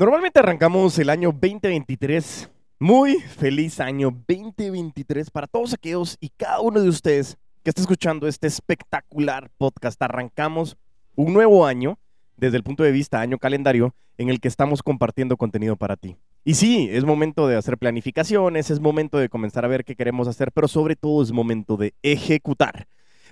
Normalmente arrancamos el año 2023. Muy feliz año 2023 para todos aquellos y cada uno de ustedes que está escuchando este espectacular podcast. Arrancamos un nuevo año desde el punto de vista año calendario en el que estamos compartiendo contenido para ti. Y sí, es momento de hacer planificaciones, es momento de comenzar a ver qué queremos hacer, pero sobre todo es momento de ejecutar.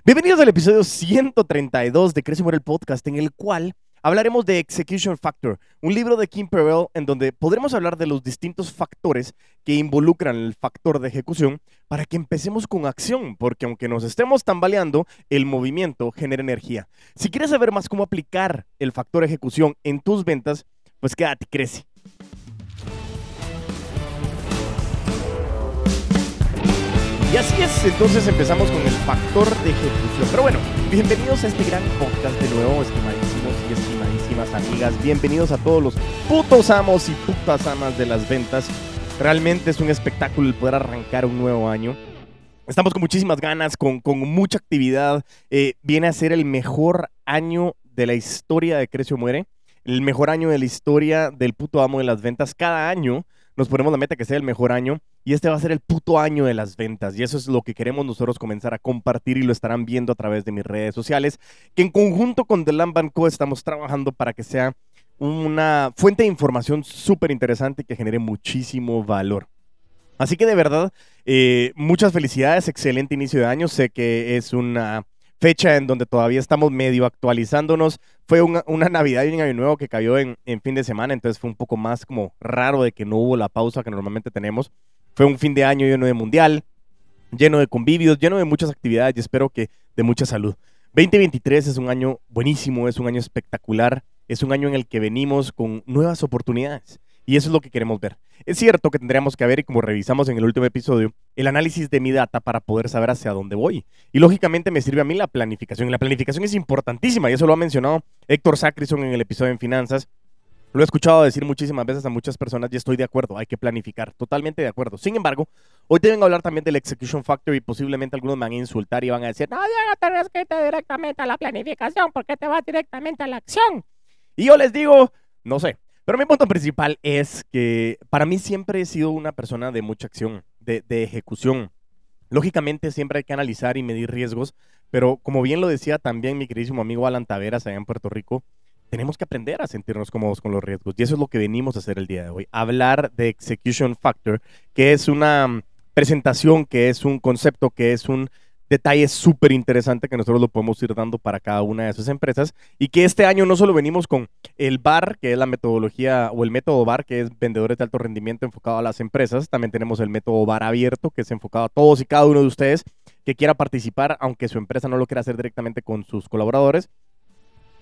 Bienvenidos al episodio 132 de Crece el Podcast, en el cual hablaremos de Execution Factor, un libro de Kim Perrell en donde podremos hablar de los distintos factores que involucran el factor de ejecución para que empecemos con acción, porque aunque nos estemos tambaleando, el movimiento genera energía. Si quieres saber más cómo aplicar el factor ejecución en tus ventas, pues quédate, crece. Y así es, entonces empezamos con el factor de ejecución. Pero bueno, bienvenidos a este gran podcast de nuevo, estimadísimos amigas. Bienvenidos a todos los putos amos y putas amas de las ventas. Realmente es un espectáculo el poder arrancar un nuevo año. Estamos con muchísimas ganas, con, con mucha actividad. Eh, viene a ser el mejor año de la historia de Crecio Muere. El mejor año de la historia del puto amo de las ventas. Cada año nos ponemos la meta que sea el mejor año y este va a ser el puto año de las ventas y eso es lo que queremos nosotros comenzar a compartir y lo estarán viendo a través de mis redes sociales, que en conjunto con The Lamb Co estamos trabajando para que sea una fuente de información súper interesante que genere muchísimo valor. Así que de verdad, eh, muchas felicidades, excelente inicio de año, sé que es una fecha en donde todavía estamos medio actualizándonos. Fue una, Navidad y un Año Nuevo que cayó en, fin de semana, entonces fue un poco más como raro de que no hubo la pausa que normalmente tenemos. Fue un fin de año lleno de mundial, lleno de convivios, lleno de muchas actividades y espero que de mucha salud. 2023 es un año buenísimo, es un año espectacular, es un año en el que venimos con nuevas oportunidades. Y eso es lo que queremos ver. Es cierto que tendríamos que ver, y como revisamos en el último episodio, el análisis de mi data para poder saber hacia dónde voy. Y lógicamente me sirve a mí la planificación. Y la planificación es importantísima, y eso lo ha mencionado Héctor Sacrison en el episodio en Finanzas. Lo he escuchado decir muchísimas veces a muchas personas y estoy de acuerdo, hay que planificar, totalmente de acuerdo. Sin embargo, hoy a hablar también del Execution Factor y posiblemente algunos me van a insultar y van a decir, no, Diego, tienes que irte directamente a la planificación porque te vas directamente a la acción. Y yo les digo, no sé, pero mi punto principal es que para mí siempre he sido una persona de mucha acción, de, ejecución. Lógicamente siempre hay que analizar y medir riesgos, pero como bien lo decía también mi queridísimo amigo Alan Taveras allá en Puerto Rico, tenemos que aprender a sentirnos cómodos con los riesgos. Y eso es lo que venimos a hacer el día de hoy. Hablar de Execution Factor, que es una presentación, que es un concepto, que es un detalle súper interesante que nosotros lo podemos ir dando para cada una de esas empresas y que este año no solo venimos con el BAR, que es la metodología o el método BAR, que es vendedores de alto rendimiento enfocado a las empresas, también tenemos el método BAR abierto, que es enfocado a todos y cada uno de ustedes que quiera participar, aunque su empresa no lo quiera hacer directamente con sus colaboradores.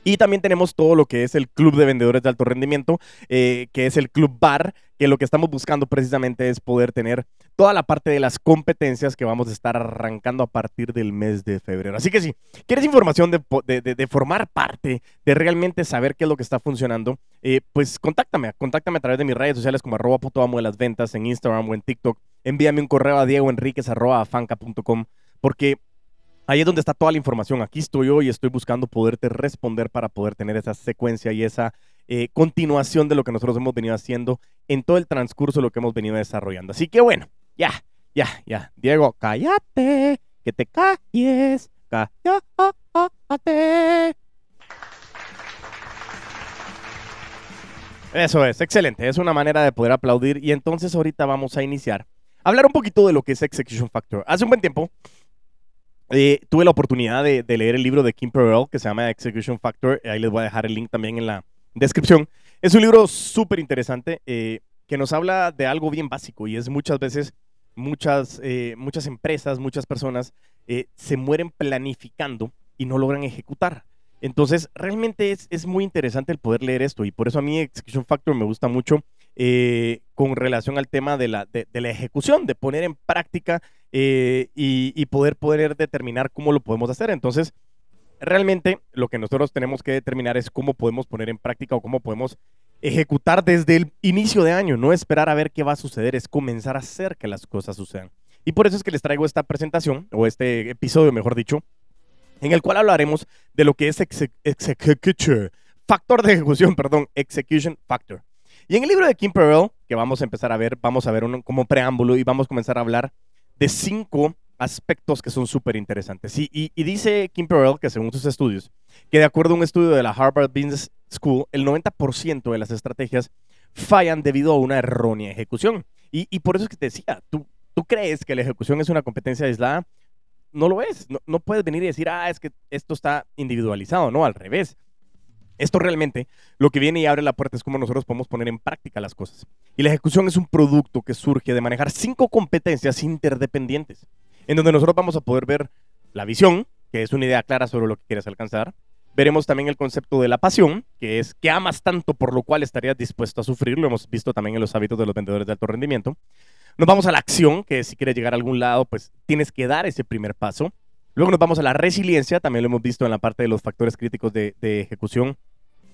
Y también tenemos todo lo que es el Club de Vendedores de Alto Rendimiento, eh, que es el Club Bar, que lo que estamos buscando precisamente es poder tener toda la parte de las competencias que vamos a estar arrancando a partir del mes de febrero. Así que si quieres información de, formar parte, de realmente saber qué es lo que está funcionando, eh, pues contáctame, contáctame a través de mis redes sociales como arroba amo de las ventas en Instagram o en TikTok. Envíame un correo a diegoenriquez.com porque Ahí es donde está toda la información. Aquí estoy yo y estoy buscando poderte responder para poder tener esa secuencia y esa eh, continuación de lo que nosotros hemos venido haciendo en todo el transcurso de lo que hemos venido desarrollando. Así que bueno, ya, ya, ya. Diego, cállate, que te calles, cállate. Eso es, excelente. Es una manera de poder aplaudir. Y entonces ahorita vamos a iniciar. Hablar un poquito de lo que es Execution Factor. Hace un buen tiempo eh, tuve la oportunidad de, leer el libro de Kim Perrell que se llama Execution Factor. Ahí les voy a dejar el link también en la descripción. Es un libro súper interesante eh, que nos habla de algo bien básico y es muchas veces muchas, eh, muchas empresas, muchas personas se mueren planificando y no logran ejecutar. Entonces, realmente es, es, muy interesante el poder leer esto y por eso a mí Execution Factor me gusta mucho eh, con relación al tema de la, de, la, ejecución, de poner en práctica eh, y, poder, poder determinar cómo lo podemos hacer. Entonces, realmente lo que nosotros tenemos que determinar es cómo podemos poner en práctica o cómo podemos ejecutar desde el inicio de año, no esperar a ver qué va a suceder, es comenzar a hacer que las cosas sucedan. Y por eso es que les traigo esta presentación, o este episodio, mejor dicho, en el cual hablaremos de lo que es factor de ejecución, perdón, execution factor. Y en el libro de Kim Pearl, que vamos a empezar a ver, vamos a ver un, como preámbulo y vamos a comenzar a hablar de cinco aspectos que son súper interesantes. Y, y, dice Kim Pearl que según sus estudios, que de acuerdo a un estudio de la Harvard Business School, el 90% de las estrategias fallan debido a una errónea ejecución. Y, y, por eso es que te decía, tú, tú crees que la ejecución es una competencia aislada, no lo es. No, no puedes venir y decir, ah, es que esto está individualizado, no, al revés. Esto realmente lo que viene y abre la puerta es cómo nosotros podemos poner en práctica las cosas. Y la ejecución es un producto que surge de manejar cinco competencias interdependientes, en donde nosotros vamos a poder ver la visión, que es una idea clara sobre lo que quieres alcanzar. Veremos también el concepto de la pasión, que es que amas tanto por lo cual estarías dispuesto a sufrir. Lo hemos visto también en los hábitos de los vendedores de alto rendimiento. Nos vamos a la acción, que si quieres llegar a algún lado, pues tienes que dar ese primer paso. Luego nos vamos a la resiliencia, también lo hemos visto en la parte de los factores críticos de, ejecución,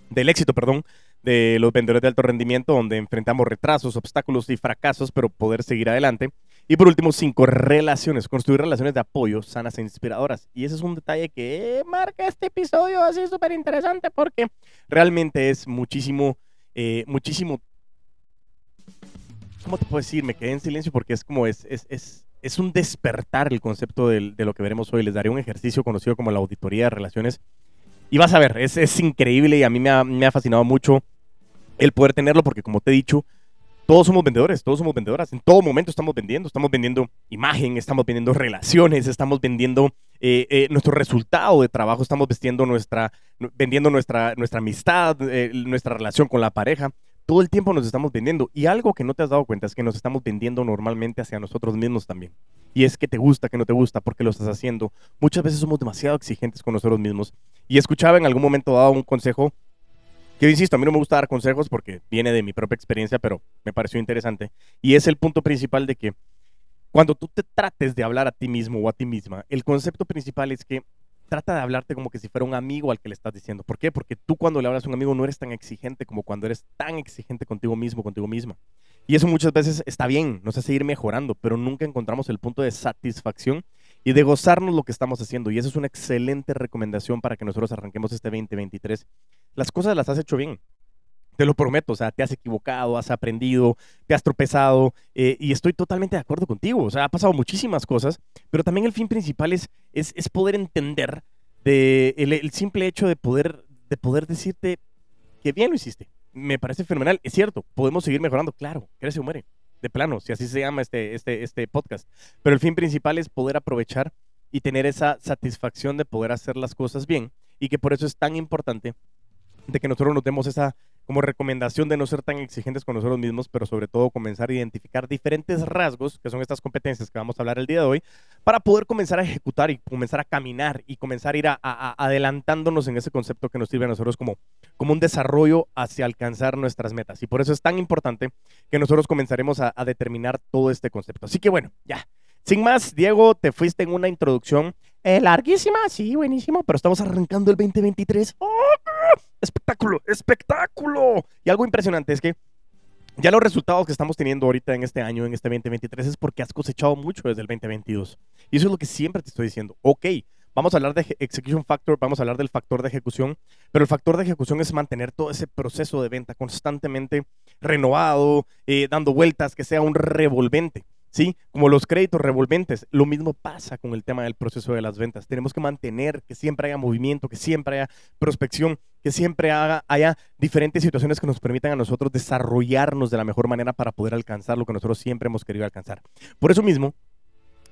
del éxito, perdón, de los vendedores de alto rendimiento, donde enfrentamos retrasos, obstáculos y fracasos, pero poder seguir adelante. Y por último, cinco, relaciones, construir relaciones de apoyo sanas e inspiradoras. Y ese es un detalle que marca este episodio así súper interesante porque realmente es muchísimo, eh, muchísimo... ¿Cómo te puedo decir? Me quedé en silencio porque es como es, es, es es un despertar el concepto de, lo que veremos hoy. Les daré un ejercicio conocido como la auditoría de relaciones. Y vas a ver, es, es increíble y a mí me ha, me ha, fascinado mucho el poder tenerlo porque como te he dicho, todos somos vendedores, todos somos vendedoras. En todo momento estamos vendiendo, estamos vendiendo imagen, estamos vendiendo relaciones, estamos vendiendo eh, eh, nuestro resultado de trabajo, estamos vendiendo nuestra, vendiendo nuestra, nuestra amistad, eh, nuestra relación con la pareja todo el tiempo nos estamos vendiendo. Y algo que no te has dado cuenta es que nos estamos vendiendo normalmente hacia nosotros mismos también. Y es que te gusta, que no te gusta, porque lo estás haciendo. Muchas veces somos demasiado exigentes con nosotros mismos. Y escuchaba en algún momento dado un consejo, que yo insisto, a mí no me gusta dar consejos porque viene de mi propia experiencia, pero me pareció interesante. Y es el punto principal de que cuando tú te trates de hablar a ti mismo o a ti misma, el concepto principal es que trata de hablarte como que si fuera un amigo al que le estás diciendo. ¿Por qué? Porque tú cuando le hablas a un amigo no eres tan exigente como cuando eres tan exigente contigo mismo, contigo misma. Y eso muchas veces está bien, nos hace ir mejorando, pero nunca encontramos el punto de satisfacción y de gozarnos lo que estamos haciendo. Y eso es una excelente recomendación para que nosotros arranquemos este 2023. Las cosas las has hecho bien. Te lo prometo, o sea, te has equivocado, has aprendido, te has tropezado eh, y estoy totalmente de acuerdo contigo. O sea, ha pasado muchísimas cosas, pero también el fin principal es, es, poder entender de el, simple hecho de poder, de poder decirte que bien lo hiciste. Me parece fenomenal. Es cierto, podemos seguir mejorando, claro, crece o muere, de plano, si así se llama este, este, este podcast. Pero el fin principal es poder aprovechar y tener esa satisfacción de poder hacer las cosas bien y que por eso es tan importante de que nosotros nos demos esa como recomendación de no ser tan exigentes con nosotros mismos, pero sobre todo comenzar a identificar diferentes rasgos, que son estas competencias que vamos a hablar el día de hoy, para poder comenzar a ejecutar y comenzar a caminar y comenzar a ir a, adelantándonos en ese concepto que nos sirve a nosotros como, como un desarrollo hacia alcanzar nuestras metas. Y por eso es tan importante que nosotros comenzaremos a, determinar todo este concepto. Así que bueno, ya. Sin más, Diego, te fuiste en una introducción eh, larguísima, sí, buenísimo, pero estamos arrancando el 2023. ¡Oh! Espectáculo, espectáculo. Y algo impresionante es que ya los resultados que estamos teniendo ahorita en este año, en este 2023, es porque has cosechado mucho desde el 2022. Y eso es lo que siempre te estoy diciendo. Ok, vamos a hablar de execution factor, vamos a hablar del factor de ejecución, pero el factor de ejecución es mantener todo ese proceso de venta constantemente renovado, eh, dando vueltas, que sea un revolvente. ¿Sí? Como los créditos revolventes, lo mismo pasa con el tema del proceso de las ventas. Tenemos que mantener que siempre haya movimiento, que siempre haya prospección, que siempre haya diferentes situaciones que nos permitan a nosotros desarrollarnos de la mejor manera para poder alcanzar lo que nosotros siempre hemos querido alcanzar. Por eso mismo,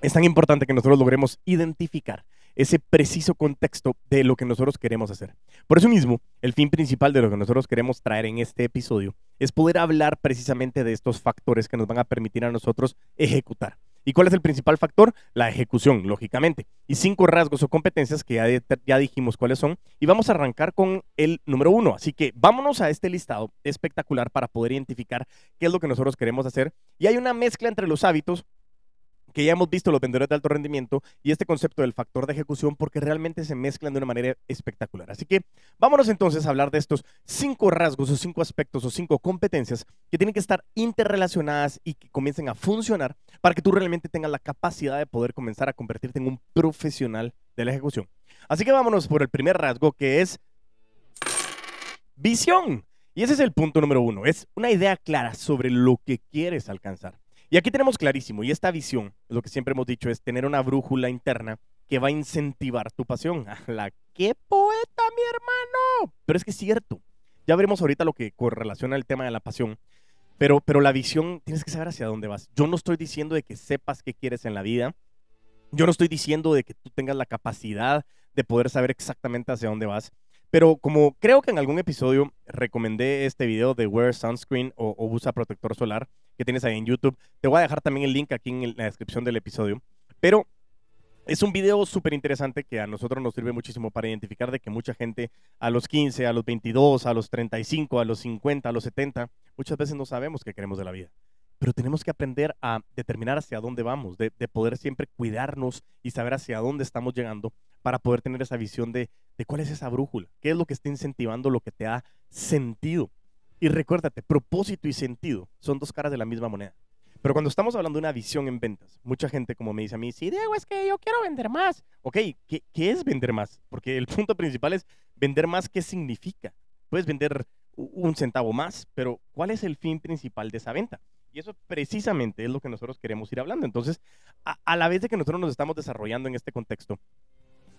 es tan importante que nosotros logremos identificar ese preciso contexto de lo que nosotros queremos hacer. Por eso mismo, el fin principal de lo que nosotros queremos traer en este episodio es poder hablar precisamente de estos factores que nos van a permitir a nosotros ejecutar. ¿Y cuál es el principal factor? La ejecución, lógicamente. Y cinco rasgos o competencias que ya, ya, dijimos cuáles son. Y vamos a arrancar con el número uno. Así que vámonos a este listado espectacular para poder identificar qué es lo que nosotros queremos hacer. Y hay una mezcla entre los hábitos que ya hemos visto los vendedores de alto rendimiento y este concepto del factor de ejecución porque realmente se mezclan de una manera espectacular. Así que vámonos entonces a hablar de estos cinco rasgos o cinco aspectos o cinco competencias que tienen que estar interrelacionadas y que comiencen a funcionar para que tú realmente tengas la capacidad de poder comenzar a convertirte en un profesional de la ejecución. Así que vámonos por el primer rasgo que es visión. Y ese es el punto número uno, es una idea clara sobre lo que quieres alcanzar. Y aquí tenemos clarísimo, y esta visión, lo que siempre hemos dicho, es tener una brújula interna que va a incentivar tu pasión. la qué poeta, mi hermano! Pero es que es cierto. Ya veremos ahorita lo que correlaciona el tema de la pasión. Pero, pero la visión, tienes que saber hacia dónde vas. Yo no estoy diciendo de que sepas qué quieres en la vida. Yo no estoy diciendo de que tú tengas la capacidad de poder saber exactamente hacia dónde vas. Pero como creo que en algún episodio recomendé este video de Wear Sunscreen o, usa protector solar que tienes ahí en YouTube, te voy a dejar también el link aquí en la descripción del episodio. Pero es un video súper interesante que a nosotros nos sirve muchísimo para identificar de que mucha gente a los 15, a los 22, a los 35, a los 50, a los 70, muchas veces no sabemos qué queremos de la vida. Pero tenemos que aprender a determinar hacia dónde vamos, de, de poder siempre cuidarnos y saber hacia dónde estamos llegando para poder tener esa visión de, de cuál es esa brújula, qué es lo que está incentivando lo que te da sentido. Y recuérdate, propósito y sentido son dos caras de la misma moneda. Pero cuando estamos hablando de una visión en ventas, mucha gente como me dice a mí, sí, Diego, es que yo quiero vender más. Ok, ¿qué, ¿qué, es vender más? Porque el punto principal es vender más, ¿qué significa? Puedes vender un centavo más, pero ¿cuál es el fin principal de esa venta? Y eso precisamente es lo que nosotros queremos ir hablando. Entonces, a, la vez de que nosotros nos estamos desarrollando en este contexto,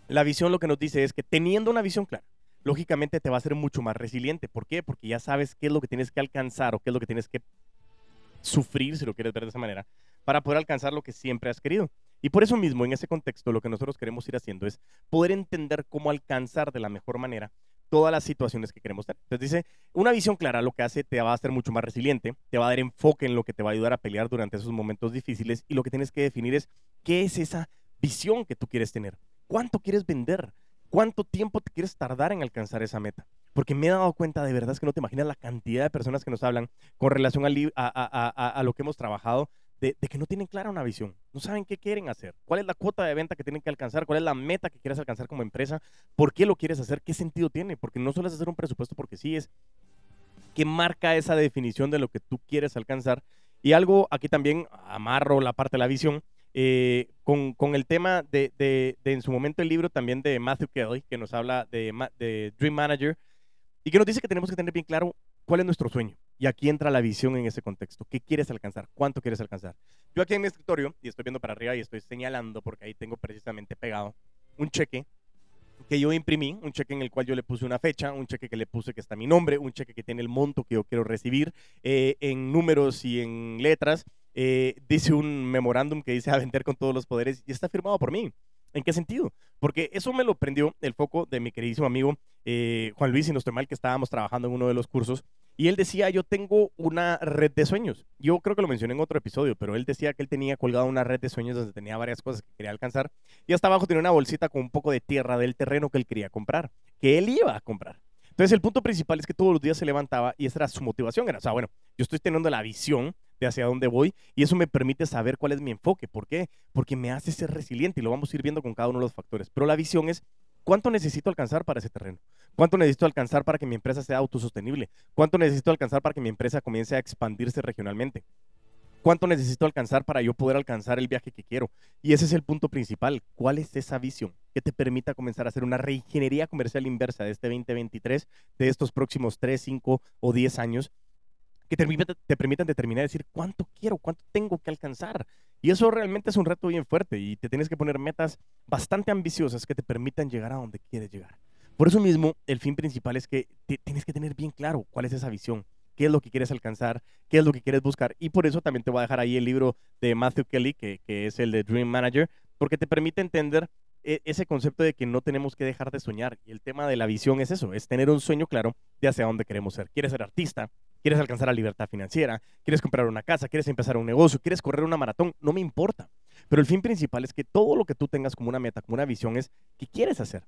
la visión lo que nos dice es que teniendo una visión clara, lógicamente te va a hacer mucho más resiliente. ¿Por qué? Porque ya sabes qué es lo que tienes que alcanzar o qué es lo que tienes que sufrir, si lo quieres ver de esa manera, para poder alcanzar lo que siempre has querido. Y por eso mismo, en ese contexto, lo que nosotros queremos ir haciendo es poder entender cómo alcanzar de la mejor manera todas las situaciones que queremos tener. Entonces dice, una visión clara lo que hace te va a hacer mucho más resiliente, te va a dar enfoque en lo que te va a ayudar a pelear durante esos momentos difíciles y lo que tienes que definir es qué es esa visión que tú quieres tener, cuánto quieres vender, cuánto tiempo te quieres tardar en alcanzar esa meta porque me he dado cuenta de verdad es que no te imaginas la cantidad de personas que nos hablan con relación a, lo que hemos trabajado, de, que no tienen clara una visión, no saben qué quieren hacer, cuál es la cuota de venta que tienen que alcanzar, cuál es la meta que quieres alcanzar como empresa, por qué lo quieres hacer, qué sentido tiene, porque no sueles hacer un presupuesto porque sí es que marca esa definición de lo que tú quieres alcanzar. Y algo aquí también amarro la parte de la visión. Eh, con, con, el tema de, de, en su momento el libro también de Matthew Kelly, que nos habla de, de Dream Manager, y que nos dice que tenemos que tener bien claro cuál es nuestro sueño. Y aquí entra la visión en ese contexto. ¿Qué quieres alcanzar? ¿Cuánto quieres alcanzar? Yo aquí en mi escritorio, y estoy viendo para arriba y estoy señalando, porque ahí tengo precisamente pegado un cheque que yo imprimí, un cheque en el cual yo le puse una fecha, un cheque que le puse que está mi nombre, un cheque que tiene el monto que yo quiero recibir eh, en números y en letras. Eh, dice un memorándum que dice a vender con todos los poderes y está firmado por mí. ¿En qué sentido? Porque eso me lo prendió el foco de mi queridísimo amigo eh, Juan Luis, y no estoy mal, que estábamos trabajando en uno de los cursos. Y él decía, yo tengo una red de sueños. Yo creo que lo mencioné en otro episodio, pero él decía que él tenía colgado una red de sueños donde tenía varias cosas que quería alcanzar. Y hasta abajo tenía una bolsita con un poco de tierra del terreno que él quería comprar, que él iba a comprar. Entonces el punto principal es que todos los días se levantaba y esa era su motivación. Era, o sea, bueno, yo estoy teniendo la visión de hacia dónde voy y eso me permite saber cuál es mi enfoque. ¿Por qué? Porque me hace ser resiliente y lo vamos a ir viendo con cada uno de los factores. Pero la visión es cuánto necesito alcanzar para ese terreno, cuánto necesito alcanzar para que mi empresa sea autosostenible, cuánto necesito alcanzar para que mi empresa comience a expandirse regionalmente. ¿Cuánto necesito alcanzar para yo poder alcanzar el viaje que quiero? Y ese es el punto principal. ¿Cuál es esa visión que te permita comenzar a hacer una reingeniería comercial inversa de este 2023, de estos próximos 3, 5 o 10 años? que te, te permitan determinar, decir cuánto quiero, cuánto tengo que alcanzar. Y eso realmente es un reto bien fuerte y te tienes que poner metas bastante ambiciosas que te permitan llegar a donde quieres llegar. Por eso mismo, el fin principal es que tienes que tener bien claro cuál es esa visión, qué es lo que quieres alcanzar, qué es lo que quieres buscar. Y por eso también te voy a dejar ahí el libro de Matthew Kelly, que, que es el de Dream Manager, porque te permite entender e, ese concepto de que no tenemos que dejar de soñar. Y el tema de la visión es eso, es tener un sueño claro de hacia dónde queremos ser. ¿Quieres ser artista? ¿Quieres alcanzar la libertad financiera? ¿Quieres comprar una casa? ¿Quieres empezar un negocio? ¿Quieres correr una maratón? No me importa. Pero el fin principal es que todo lo que tú tengas como una meta, como una visión, es qué quieres hacer.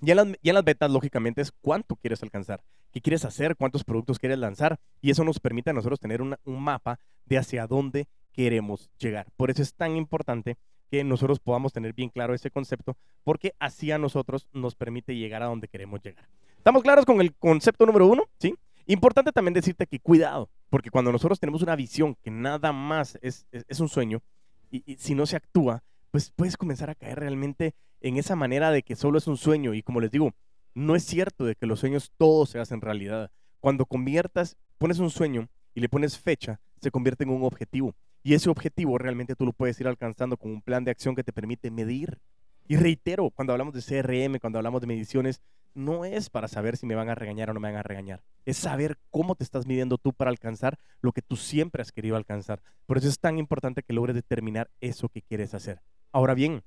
Y en, las, metas, lógicamente, es cuánto quieres alcanzar, qué quieres hacer, cuántos productos quieres lanzar. Y eso nos permite a nosotros tener un mapa de hacia dónde queremos llegar. Por eso es tan importante que nosotros podamos tener bien claro ese concepto, porque así a nosotros nos permite llegar a donde queremos llegar. ¿Estamos claros con el concepto número uno? ¿Sí? Importante también decirte que cuidado, porque cuando nosotros tenemos una visión que nada más es, es, un sueño, y, si no se actúa, pues puedes comenzar a caer realmente en esa manera de que solo es un sueño. Y como les digo, no es cierto de que los sueños todos se hacen realidad. cuando conviertas, pones un sueño y le pones fecha, se convierte en un objetivo. Y ese objetivo realmente tú lo puedes ir alcanzando con un plan de acción que te permite medir. Y reitero, cuando hablamos de CRM, cuando hablamos de mediciones, no es para saber si me van a regañar o no me van a regañar. Es saber cómo te estás midiendo tú para alcanzar lo que tú siempre has querido alcanzar. Por eso es tan importante que logres determinar eso que quieres hacer. Ahora bien,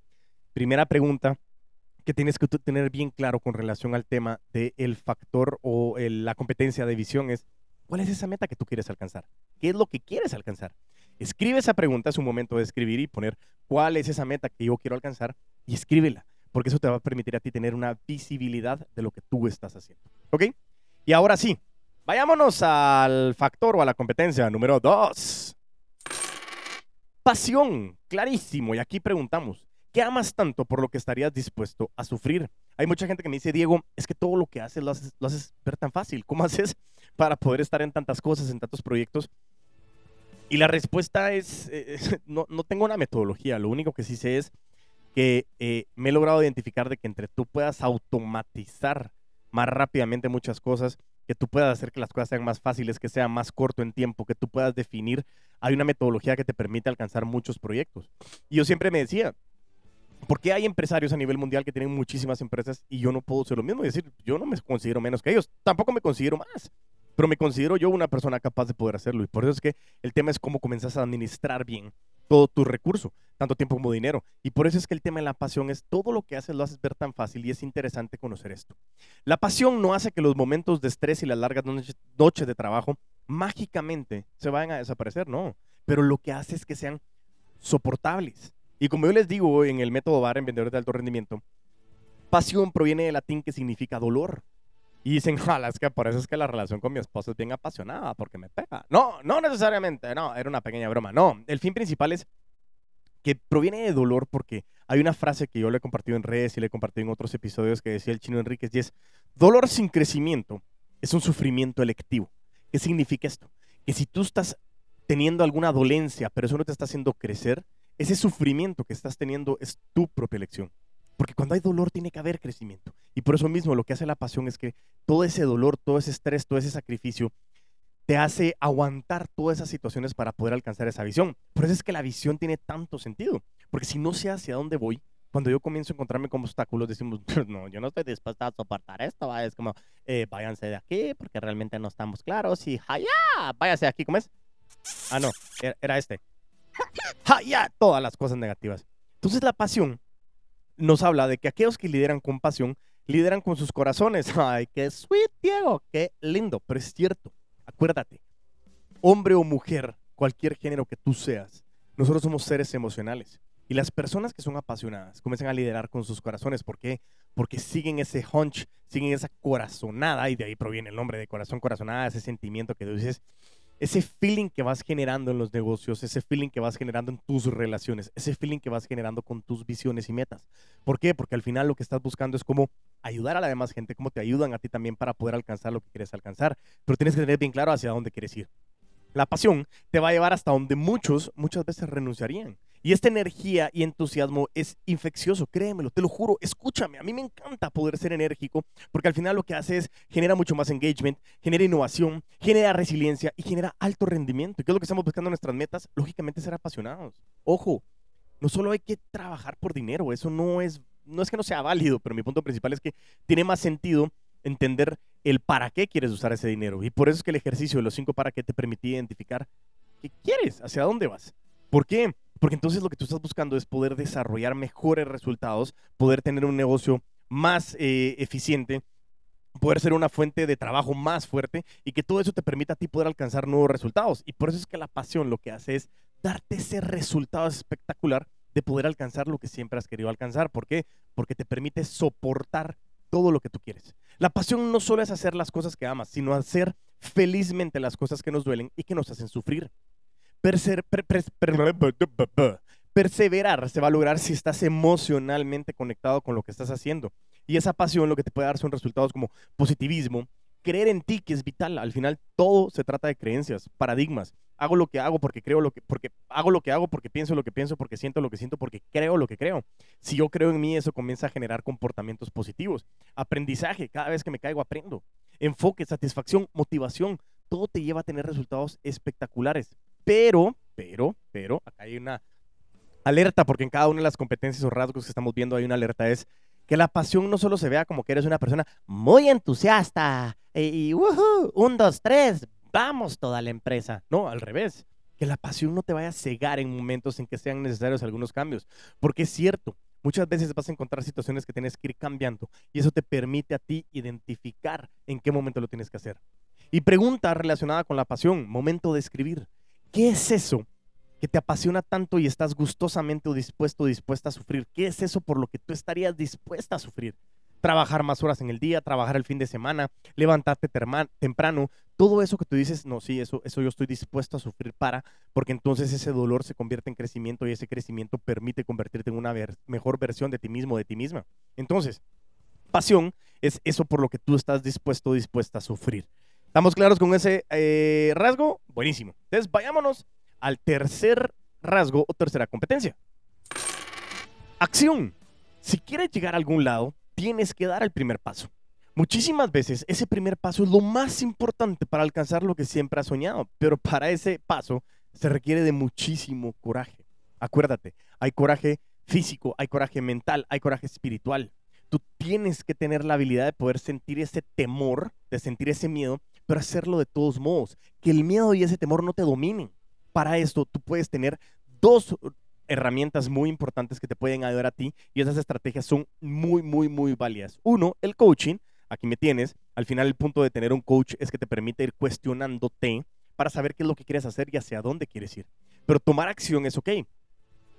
primera pregunta que tienes que tener bien claro con relación al tema del factor o la competencia de visión es, ¿cuál es esa meta que tú quieres alcanzar? ¿Qué es lo que quieres alcanzar? Escribe esa pregunta, es un momento de escribir y poner cuál es esa meta que yo quiero alcanzar y escríbela, porque eso te va a permitir a ti tener una visibilidad de lo que tú estás haciendo. ¿Ok? Y ahora sí, vayámonos al factor o a la competencia número dos. Pasión, clarísimo. Y aquí preguntamos, ¿qué amas tanto por lo que estarías dispuesto a sufrir? Hay mucha gente que me dice, Diego, es que todo lo que haces lo haces, ver tan fácil. ¿Cómo haces para poder estar en tantas cosas, en tantos proyectos? Y la respuesta es, eh, no, no, tengo una metodología, lo único que sí sé es que eh, me he logrado identificar de que entre tú puedas automatizar más rápidamente muchas cosas, que tú puedas hacer que las cosas sean más fáciles, que sea más corto en tiempo, que tú puedas definir, hay una metodología que te permite alcanzar muchos proyectos. Y yo siempre me decía, ¿por qué hay empresarios a nivel mundial que tienen muchísimas empresas y yo no puedo ser lo mismo? Y decir, yo no me considero menos que ellos, tampoco me considero más, pero me considero yo una persona capaz de poder hacerlo. Y por eso es que el tema es cómo comenzas a administrar bien todo tu recurso, tanto tiempo como dinero. Y por eso es que el tema de la pasión es todo lo que haces lo haces ver tan fácil y es interesante conocer esto. La pasión no hace que los momentos de estrés y las largas noches de trabajo mágicamente se vayan a desaparecer, no. Pero lo que hace es que sean soportables. Y como yo les digo en el método VAR en Vendedores de Alto Rendimiento, pasión proviene del latín que significa dolor. Y dicen, jala, es que por eso es que la relación con mi esposo es bien apasionada, porque me pega. No, no necesariamente, no, era una pequeña broma. No, el fin principal es que proviene de dolor porque hay una frase que yo le he compartido en redes y le he compartido en otros episodios que decía el chino Enríquez y es, dolor sin crecimiento es un sufrimiento electivo. ¿Qué significa esto? Que si tú estás teniendo alguna dolencia, pero eso no te está haciendo crecer, ese sufrimiento que estás teniendo es tu propia elección. Porque cuando hay dolor tiene que haber crecimiento. Y por eso mismo lo que hace la pasión es que todo ese dolor, todo ese estrés, todo ese sacrificio te hace aguantar todas esas situaciones para poder alcanzar esa visión. Por eso es que la visión tiene tanto sentido. Porque si no sé hacia dónde voy, cuando yo comienzo a encontrarme con obstáculos, decimos, no, yo no estoy dispuesta a soportar esto, es como, eh, váyanse de aquí porque realmente no estamos claros y, ya, váyase de aquí, ¿cómo es? Ah, no, era, este. ya, todas las cosas negativas. Entonces la pasión nos habla de que aquellos que lideran con pasión, lideran con sus corazones. Ay, qué sweet, Diego, qué lindo, pero es cierto. Acuérdate, hombre o mujer, cualquier género que tú seas, nosotros somos seres emocionales. Y las personas que son apasionadas comienzan a liderar con sus corazones. ¿Por qué? Porque siguen ese hunch, siguen esa corazonada, y de ahí proviene el nombre de corazón, corazonada, ese sentimiento que tú dices, ese feeling que vas generando en los negocios, ese feeling que vas generando en tus relaciones, ese feeling que vas generando con tus visiones y metas. ¿Por qué? Porque al final lo que estás buscando es cómo ayudar a la demás gente, cómo te ayudan a ti también para poder alcanzar lo que quieres alcanzar. Pero tienes que tener bien claro hacia dónde quieres ir. La pasión te va a llevar hasta donde muchos muchas veces renunciarían. Y esta energía y entusiasmo es infeccioso, créemelo, te lo juro, escúchame, a mí me encanta poder ser enérgico porque al final lo que hace es genera mucho más engagement, genera innovación, genera resiliencia y genera alto rendimiento. ¿Y qué es lo que estamos buscando en nuestras metas? Lógicamente ser apasionados. Ojo, no solo hay que trabajar por dinero, eso no es, no es que no sea válido, pero mi punto principal es que tiene más sentido entender el para qué quieres usar ese dinero. Y por eso es que el ejercicio de los cinco para qué te permitía identificar qué quieres, hacia dónde vas. ¿Por qué? Porque entonces lo que tú estás buscando es poder desarrollar mejores resultados, poder tener un negocio más eh, eficiente, poder ser una fuente de trabajo más fuerte y que todo eso te permita a ti poder alcanzar nuevos resultados. Y por eso es que la pasión lo que hace es darte ese resultado espectacular de poder alcanzar lo que siempre has querido alcanzar. ¿Por qué? Porque te permite soportar todo lo que tú quieres. La pasión no solo es hacer las cosas que amas, sino hacer felizmente las cosas que nos duelen y que nos hacen sufrir perseverar se va a lograr si estás emocionalmente conectado con lo que estás haciendo. Y esa pasión lo que te puede dar son resultados como positivismo, creer en ti, que es vital. Al final todo se trata de creencias, paradigmas. Hago lo que hago porque creo lo que, porque hago lo que hago porque pienso lo que pienso, porque siento lo que siento, porque creo lo que creo. Si yo creo en mí, eso comienza a generar comportamientos positivos. Aprendizaje, cada vez que me caigo aprendo. Enfoque, satisfacción, motivación, todo te lleva a tener resultados espectaculares. Pero, pero, pero, acá hay una alerta, porque en cada una de las competencias o rasgos que estamos viendo hay una alerta, es que la pasión no solo se vea como que eres una persona muy entusiasta y, un, dos, tres, vamos toda la empresa. No, al revés. Que la pasión no te vaya a cegar en momentos en que sean necesarios algunos cambios. Porque es cierto, muchas veces vas a encontrar situaciones que tienes que ir cambiando y eso te permite a ti identificar en qué momento lo tienes que hacer. Y pregunta relacionada con la pasión, momento de escribir. ¿Qué es eso que te apasiona tanto y estás gustosamente dispuesto o dispuesta a sufrir? ¿Qué es eso por lo que tú estarías dispuesta a sufrir? Trabajar más horas en el día, trabajar el fin de semana, levantarte temprano, todo eso que tú dices, no, sí, eso, eso yo estoy dispuesto a sufrir para, porque entonces ese dolor se convierte en crecimiento y ese crecimiento permite convertirte en una mejor versión de ti mismo, de ti misma. Entonces, pasión es eso por lo que tú estás dispuesto o dispuesta a sufrir. ¿Estamos claros con ese eh, rasgo? Buenísimo. Entonces, vayámonos al tercer rasgo o tercera competencia. Acción. Si quieres llegar a algún lado, tienes que dar el primer paso. Muchísimas veces ese primer paso es lo más importante para alcanzar lo que siempre has soñado, pero para ese paso se requiere de muchísimo coraje. Acuérdate, hay coraje físico, hay coraje mental, hay coraje espiritual. Tú tienes que tener la habilidad de poder sentir ese temor, de sentir ese miedo, pero hacerlo de todos modos. Que el miedo y ese temor no te dominen para esto tú puedes tener dos herramientas muy importantes que te pueden ayudar a ti y esas estrategias son muy, muy, muy válidas. Uno, el coaching. Aquí me tienes. Al final el punto de tener un coach es que te permite ir cuestionándote para saber qué es lo que quieres hacer y hacia dónde quieres ir. Pero tomar acción es ok.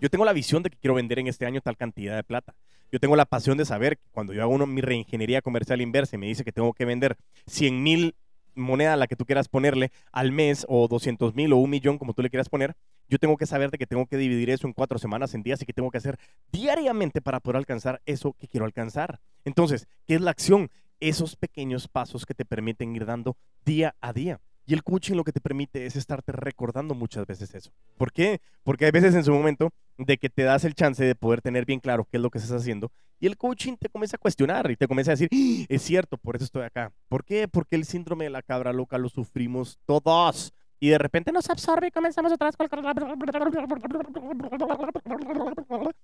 Yo tengo la visión de que quiero vender en este año tal cantidad de plata. Yo tengo la pasión de saber cuando yo hago mi reingeniería comercial inversa y me dice que tengo que vender 100 mil moneda a la que tú quieras ponerle al mes o 200 mil o un millón, como tú le quieras poner, yo tengo que saber de que tengo que dividir eso en cuatro semanas, en días y que tengo que hacer diariamente para poder alcanzar eso que quiero alcanzar. Entonces, ¿qué es la acción? Esos pequeños pasos que te permiten ir dando día a día. Y el coaching lo que te permite es estarte recordando muchas veces eso. ¿Por qué? Porque hay veces en su momento de que te das el chance de poder tener bien claro qué es lo que estás haciendo y el coaching te comienza a cuestionar y te comienza a decir, ¡Ah! es cierto, por eso estoy acá. ¿Por qué? Porque el síndrome de la cabra loca lo sufrimos todos. Y de repente nos absorbe y comenzamos otra vez.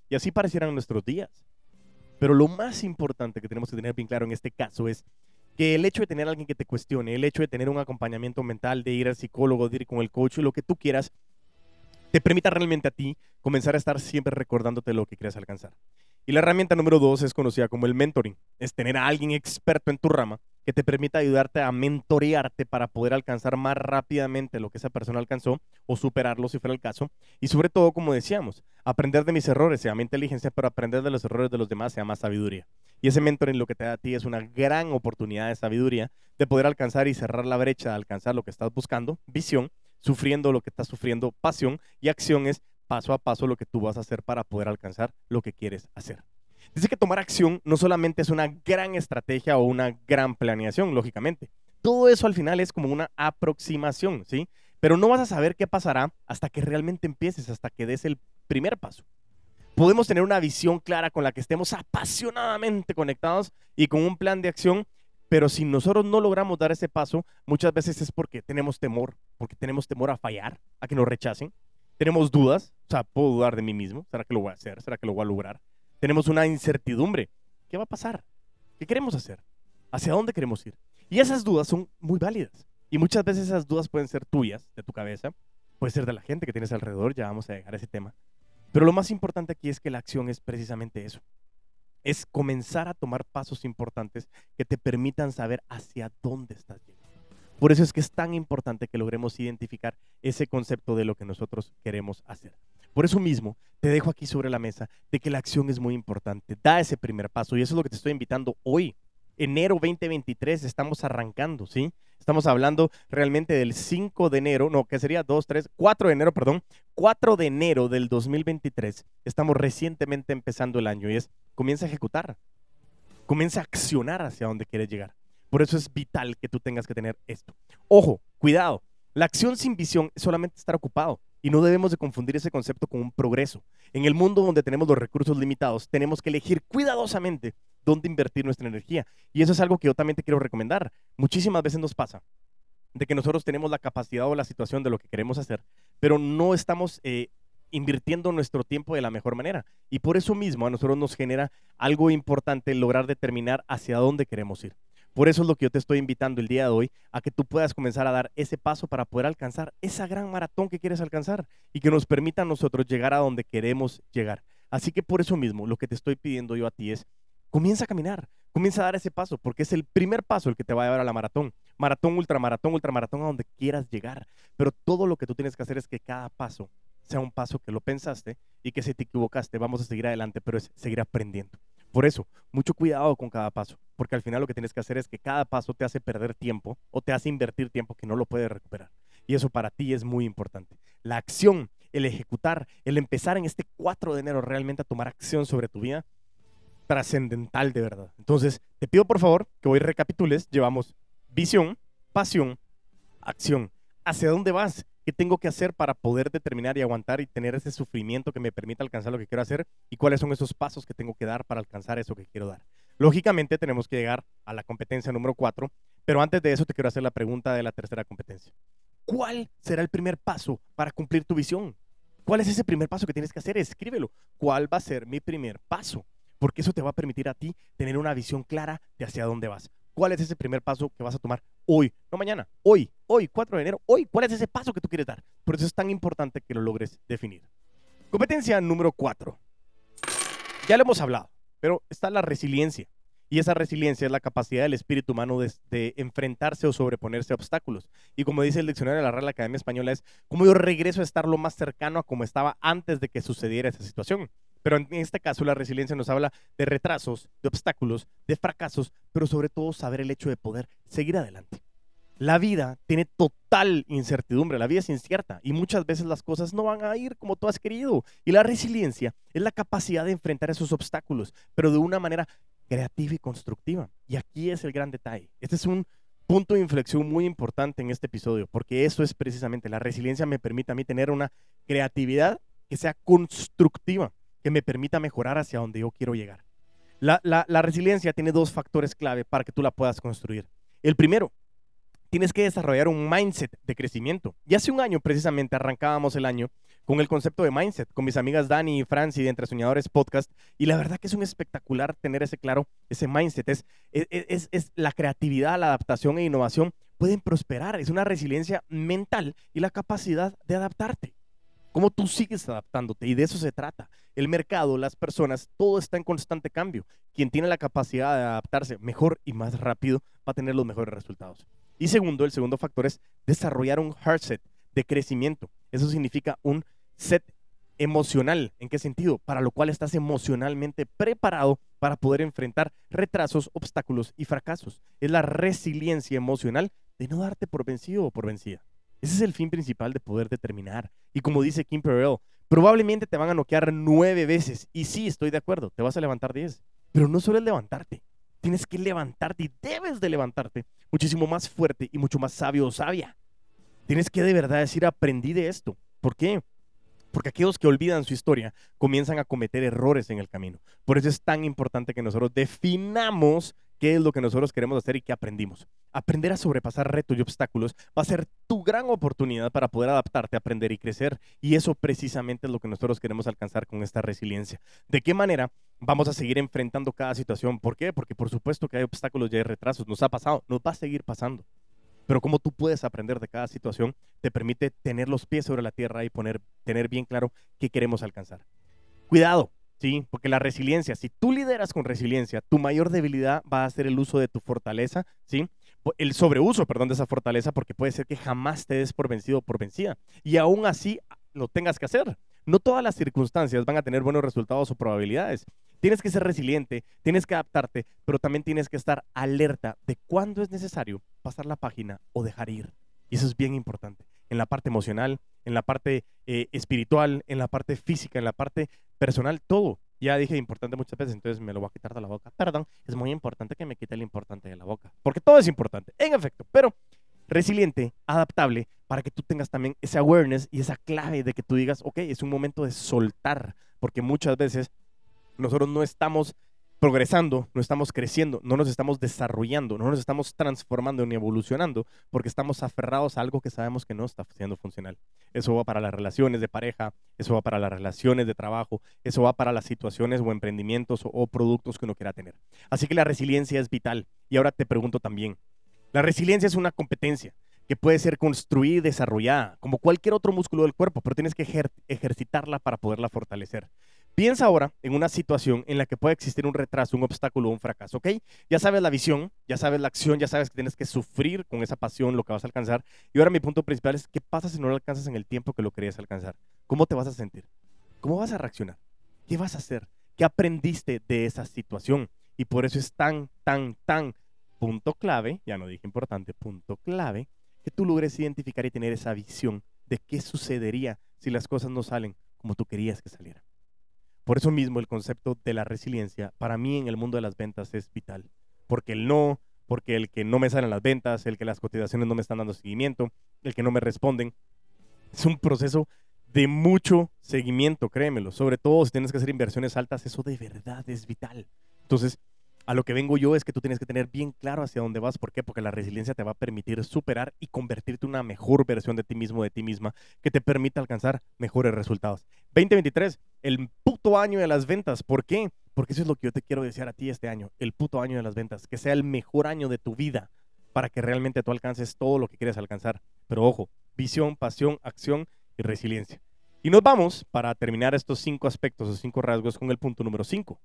Y así parecieran nuestros días. Pero lo más importante que tenemos que tener bien claro en este caso es que el hecho de tener alguien que te cuestione, el hecho de tener un acompañamiento mental, de ir al psicólogo, de ir con el coach, lo que tú quieras, te permita realmente a ti comenzar a estar siempre recordándote lo que quieres alcanzar. Y la herramienta número dos es conocida como el mentoring. Es tener a alguien experto en tu rama que te permita ayudarte a mentorearte para poder alcanzar más rápidamente lo que esa persona alcanzó o superarlo si fuera el caso. Y sobre todo, como decíamos, aprender de mis errores se llama inteligencia, pero aprender de los errores de los demás se llama sabiduría. Y ese mentoring lo que te da a ti es una gran oportunidad de sabiduría de poder alcanzar y cerrar la brecha de alcanzar lo que estás buscando, visión, sufriendo lo que estás sufriendo, pasión y acción es paso a paso lo que tú vas a hacer para poder alcanzar lo que quieres hacer. Dice que tomar acción no solamente es una gran estrategia o una gran planeación, lógicamente. Todo eso al final es como una aproximación, ¿sí? Pero no vas a saber qué pasará hasta que realmente empieces, hasta que des el primer paso podemos tener una visión clara con la que estemos apasionadamente conectados y con un plan de acción, pero si nosotros no logramos dar ese paso, muchas veces es porque tenemos temor, porque tenemos temor a fallar, a que nos rechacen. Tenemos dudas, o sea, puedo dudar de mí mismo, ¿será que lo voy a hacer? ¿Será que lo voy a lograr? Tenemos una incertidumbre. ¿Qué va a pasar? ¿Qué queremos hacer? ¿Hacia dónde queremos ir? Y esas dudas son muy válidas. Y muchas veces esas dudas pueden ser tuyas, de tu cabeza, puede ser de la gente que tienes alrededor, ya vamos a dejar ese tema. Pero lo más importante aquí es que la acción es precisamente eso. Es comenzar a tomar pasos importantes que te permitan saber hacia dónde estás yendo. Por eso es que es tan importante que logremos identificar ese concepto de lo que nosotros queremos hacer. Por eso mismo, te dejo aquí sobre la mesa de que la acción es muy importante. Da ese primer paso y eso es lo que te estoy invitando hoy. Enero 2023 estamos arrancando, ¿sí? Estamos hablando realmente del 5 de enero, no, que sería 2, 3, 4 de enero, perdón, 4 de enero del 2023. Estamos recientemente empezando el año y es, comienza a ejecutar, comienza a accionar hacia donde quieres llegar. Por eso es vital que tú tengas que tener esto. Ojo, cuidado. La acción sin visión es solamente estar ocupado. Y no debemos de confundir ese concepto con un progreso. En el mundo donde tenemos los recursos limitados, tenemos que elegir cuidadosamente dónde invertir nuestra energía. Y eso es algo que yo también te quiero recomendar. Muchísimas veces nos pasa de que nosotros tenemos la capacidad o la situación de lo que queremos hacer, pero no estamos eh, invirtiendo nuestro tiempo de la mejor manera. Y por eso mismo a nosotros nos genera algo importante lograr determinar hacia dónde queremos ir. Por eso es lo que yo te estoy invitando el día de hoy, a que tú puedas comenzar a dar ese paso para poder alcanzar esa gran maratón que quieres alcanzar y que nos permita a nosotros llegar a donde queremos llegar. Así que por eso mismo, lo que te estoy pidiendo yo a ti es, comienza a caminar, comienza a dar ese paso, porque es el primer paso el que te va a llevar a la maratón. Maratón, ultramaratón, ultramaratón, a donde quieras llegar. Pero todo lo que tú tienes que hacer es que cada paso sea un paso que lo pensaste y que si te equivocaste, vamos a seguir adelante, pero es seguir aprendiendo. Por eso, mucho cuidado con cada paso, porque al final lo que tienes que hacer es que cada paso te hace perder tiempo o te hace invertir tiempo que no lo puedes recuperar. Y eso para ti es muy importante. La acción, el ejecutar, el empezar en este 4 de enero realmente a tomar acción sobre tu vida, trascendental de verdad. Entonces, te pido por favor que hoy recapitules. Llevamos visión, pasión, acción. ¿Hacia dónde vas? ¿Qué tengo que hacer para poder determinar y aguantar y tener ese sufrimiento que me permita alcanzar lo que quiero hacer? ¿Y cuáles son esos pasos que tengo que dar para alcanzar eso que quiero dar? Lógicamente tenemos que llegar a la competencia número cuatro, pero antes de eso te quiero hacer la pregunta de la tercera competencia. ¿Cuál será el primer paso para cumplir tu visión? ¿Cuál es ese primer paso que tienes que hacer? Escríbelo. ¿Cuál va a ser mi primer paso? Porque eso te va a permitir a ti tener una visión clara de hacia dónde vas. ¿Cuál es ese primer paso que vas a tomar hoy? No mañana, hoy, hoy, 4 de enero, hoy. ¿Cuál es ese paso que tú quieres dar? Por eso es tan importante que lo logres definir. Competencia número 4. Ya lo hemos hablado, pero está la resiliencia. Y esa resiliencia es la capacidad del espíritu humano de, enfrentarse o sobreponerse a obstáculos. Y como dice el diccionario de la Real Academia Española, es como yo regreso a estar lo más cercano a como estaba antes de que sucediera esa situación. Pero en este caso la resiliencia nos habla de retrasos, de obstáculos, de fracasos, pero sobre todo saber el hecho de poder seguir adelante. La vida tiene total incertidumbre, la vida es incierta y muchas veces las cosas no van a ir como tú has querido. Y la resiliencia es la capacidad de enfrentar esos obstáculos, pero de una manera creativa y constructiva. Y aquí es el gran detalle. Este es un punto de inflexión muy importante en este episodio, porque eso es precisamente, la resiliencia me permite a mí tener una creatividad que sea constructiva que me permita mejorar hacia donde yo quiero llegar. La, resiliencia tiene dos factores clave para que tú la puedas construir. El primero, tienes que desarrollar un mindset de crecimiento. Y hace un año precisamente arrancábamos el año con el concepto de mindset, con mis amigas Dani y Franci de Entre Soñadores Podcast. Y la verdad que es un espectacular tener ese claro, ese mindset. Es, es, es, la creatividad, la adaptación e innovación pueden prosperar. Es una resiliencia mental y la capacidad de adaptarte. Cómo tú sigues adaptándote y de eso se trata el mercado, las personas, todo está en constante cambio. Quien tiene la capacidad de adaptarse mejor y más rápido va a tener los mejores resultados. Y segundo, el segundo factor es desarrollar un hard set de crecimiento. Eso significa un set emocional. ¿En qué sentido? Para lo cual estás emocionalmente preparado para poder enfrentar retrasos, obstáculos y fracasos. Es la resiliencia emocional de no darte por vencido o por vencida. Ese es el fin principal de poder determinar. Y como dice Kim Perrell, Probablemente te van a noquear nueve veces. Y sí, estoy de acuerdo, te vas a levantar diez. Pero no solo es levantarte. Tienes que levantarte y debes de levantarte muchísimo más fuerte y mucho más sabio o sabia. Tienes que de verdad decir, aprendí de esto. ¿Por qué? Porque aquellos que olvidan su historia comienzan a cometer errores en el camino. Por eso es tan importante que nosotros definamos qué es lo que nosotros queremos hacer y qué aprendimos. Aprender a sobrepasar retos y obstáculos va a ser tu gran oportunidad para poder adaptarte, aprender y crecer. Y eso precisamente es lo que nosotros queremos alcanzar con esta resiliencia. ¿De qué manera vamos a seguir enfrentando cada situación? ¿Por qué? Porque por supuesto que hay obstáculos y hay retrasos. Nos ha pasado, nos va a seguir pasando. Pero cómo tú puedes aprender de cada situación te permite tener los pies sobre la tierra y poner, tener bien claro qué queremos alcanzar. Cuidado, ¿sí? Porque la resiliencia, si tú lideras con resiliencia, tu mayor debilidad va a ser el uso de tu fortaleza, ¿sí? El sobreuso, perdón, de esa fortaleza, porque puede ser que jamás te des por vencido o por vencida. Y aún así lo tengas que hacer. No todas las circunstancias van a tener buenos resultados o probabilidades. Tienes que ser resiliente, tienes que adaptarte, pero también tienes que estar alerta de cuándo es necesario pasar la página o dejar ir. Y eso es bien importante. En la parte emocional, en la parte eh, espiritual, en la parte física, en la parte personal, todo. Ya dije importante muchas veces, entonces me lo voy a quitar de la boca. Perdón, es muy importante que me quite el importante de la boca, porque todo es importante, en efecto, pero resiliente, adaptable, para que tú tengas también ese awareness y esa clave de que tú digas, ok, es un momento de soltar, porque muchas veces nosotros no estamos progresando, no estamos creciendo, no nos estamos desarrollando, no nos estamos transformando ni evolucionando porque estamos aferrados a algo que sabemos que no está siendo funcional. Eso va para las relaciones de pareja, eso va para las relaciones de trabajo, eso va para las situaciones o emprendimientos o, productos que uno quiera tener. Así que la resiliencia es vital. Y ahora te pregunto también, la resiliencia es una competencia que puede ser construida y desarrollada como cualquier otro músculo del cuerpo, pero tienes que ejercitarla para poderla fortalecer. Piensa ahora en una situación en la que puede existir un retraso, un obstáculo un fracaso, ¿ok? Ya sabes la visión, ya sabes la acción, ya sabes que tienes que sufrir con esa pasión lo que vas a alcanzar. Y ahora mi punto principal es, ¿qué pasa si no lo alcanzas en el tiempo que lo querías alcanzar? ¿Cómo te vas a sentir? ¿Cómo vas a reaccionar? ¿Qué vas a hacer? ¿Qué aprendiste de esa situación? Y por eso es tan, tan, tan punto clave, ya no dije importante, punto clave, que tú logres identificar y tener esa visión de qué sucedería si las cosas no salen como tú querías que salieran. Por eso mismo el concepto de la resiliencia para mí en el mundo de las ventas es vital. Porque el no, porque el que no me salen las ventas, el que las cotizaciones no me están dando seguimiento, el que no me responden, es un proceso de mucho seguimiento, créemelo. Sobre todo si tienes que hacer inversiones altas, eso de verdad es vital. Entonces, a lo que vengo yo es que tú tienes que tener bien claro hacia dónde vas. ¿Por qué? Porque la resiliencia te va a permitir superar y convertirte en una mejor versión de ti mismo, de ti misma, que te permita alcanzar mejores resultados. 2023, el puto año de las ventas. ¿Por qué? Porque eso es lo que yo te quiero desear a ti este año, el puto año de las ventas, que sea el mejor año de tu vida para que realmente tú alcances todo lo que quieres alcanzar. Pero ojo, visión, pasión, acción y resiliencia. Y nos vamos para terminar estos cinco aspectos o cinco rasgos con el punto número cinco.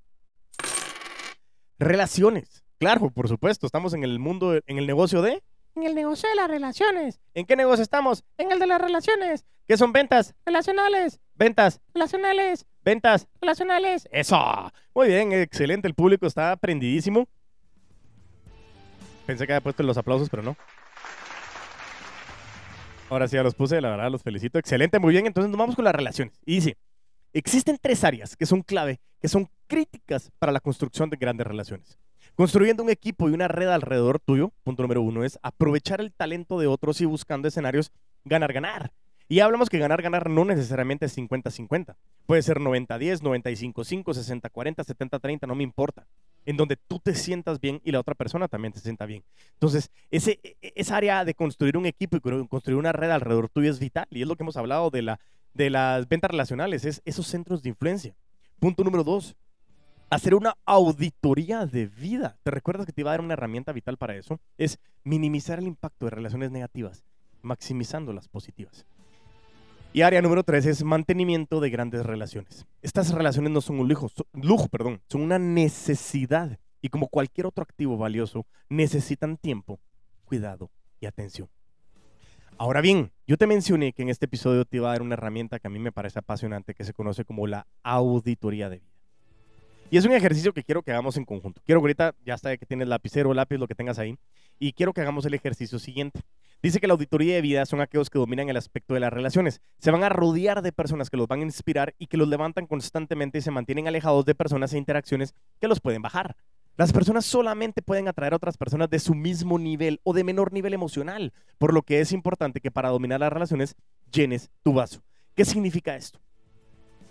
Relaciones. Claro, por supuesto, estamos en el mundo, en el negocio de... En el negocio de las relaciones. ¿En qué negocio estamos? En el de las relaciones. ¿Qué son ventas? Relacionales. Ventas. Relacionales. Ventas. Relacionales. Eso. Muy bien, excelente. El público está aprendidísimo. Pensé que había puesto los aplausos, pero no. Ahora sí ya los puse, la verdad los felicito. Excelente, muy bien. Entonces nos vamos con las relaciones. Y dice, existen tres áreas que son clave, que son críticas para la construcción de grandes relaciones. Construyendo un equipo y una red alrededor tuyo, punto número uno, es aprovechar el talento de otros y buscando escenarios ganar-ganar. Y hablamos que ganar-ganar no necesariamente es 50-50. Puede ser 90-10, 95-5, 60-40, 70-30, no me importa. En donde tú te sientas bien y la otra persona también te sienta bien. Entonces, ese, e, e, esa área de construir un equipo y construir una red alrededor tuyo es vital. Y es lo que hemos hablado de, la, de las ventas relacionales, es esos centros de influencia. Punto número dos, hacer una auditoría de vida. ¿Te recuerdas que te iba a dar una herramienta vital para eso? Es minimizar el impacto de relaciones negativas, maximizando las positivas. Y área número tres es mantenimiento de grandes relaciones. Estas relaciones no son un lujo, lujo, perdón, son una necesidad. Y como cualquier otro activo valioso, necesitan tiempo, cuidado y atención. Ahora bien, yo te mencioné que en este episodio te iba a dar una herramienta que a mí me parece apasionante, que se conoce como la auditoría de vida. Y es un ejercicio que quiero que hagamos en conjunto. Quiero ahorita, ya está que tienes lapicero, lápiz, lo que tengas ahí, y quiero que hagamos el ejercicio siguiente. Dice que la auditoría de vida son aquellos que dominan el aspecto de las relaciones. Se van a rodear de personas que los van a inspirar y que los levantan constantemente y se mantienen alejados de personas e interacciones que los pueden bajar. Las personas solamente pueden atraer a otras personas de su mismo nivel o de menor nivel emocional, por lo que es importante que para dominar las relaciones llenes tu vaso. ¿Qué significa esto?